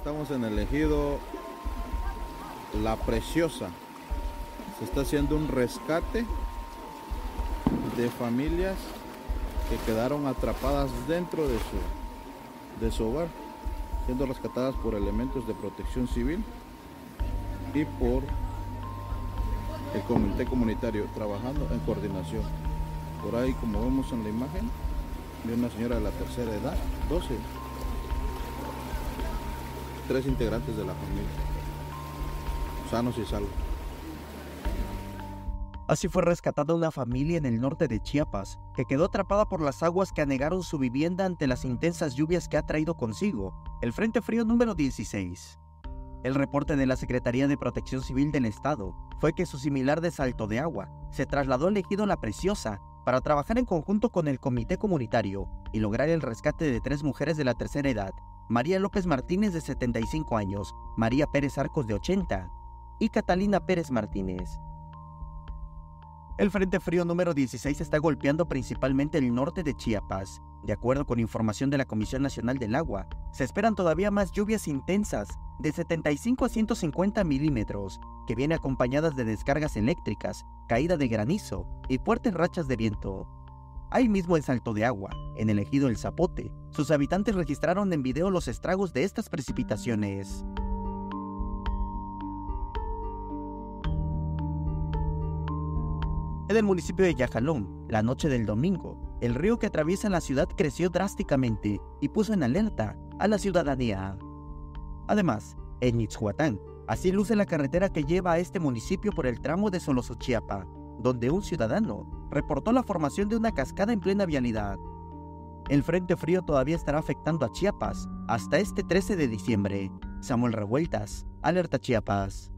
Estamos en el ejido La Preciosa. Se está haciendo un rescate de familias que quedaron atrapadas dentro de su, de su hogar, siendo rescatadas por elementos de protección civil y por el comité comunitario trabajando en coordinación. Por ahí, como vemos en la imagen, de una señora de la tercera edad, 12, tres integrantes de la familia, sanos y salvos. Así fue rescatada una familia en el norte de Chiapas, que quedó atrapada por las aguas que anegaron su vivienda ante las intensas lluvias que ha traído consigo el Frente Frío número 16. El reporte de la Secretaría de Protección Civil del Estado fue que su similar de salto de agua se trasladó al ejido La Preciosa para trabajar en conjunto con el comité comunitario y lograr el rescate de tres mujeres de la tercera edad María López Martínez de 75 años, María Pérez Arcos de 80 y Catalina Pérez Martínez. El Frente Frío número 16 está golpeando principalmente el norte de Chiapas. De acuerdo con información de la Comisión Nacional del Agua, se esperan todavía más lluvias intensas de 75 a 150 milímetros, que vienen acompañadas de descargas eléctricas, caída de granizo y fuertes rachas de viento. Ahí mismo en Salto de Agua, en el ejido El Zapote, sus habitantes registraron en video los estragos de estas precipitaciones. En el municipio de Yajalón, la noche del domingo, el río que atraviesa la ciudad creció drásticamente y puso en alerta a la ciudadanía. Además, en Itzhuatán, así luce la carretera que lleva a este municipio por el tramo de Solosochiapa, donde un ciudadano reportó la formación de una cascada en plena vialidad. El frente frío todavía estará afectando a Chiapas hasta este 13 de diciembre. Samuel Revueltas, Alerta Chiapas.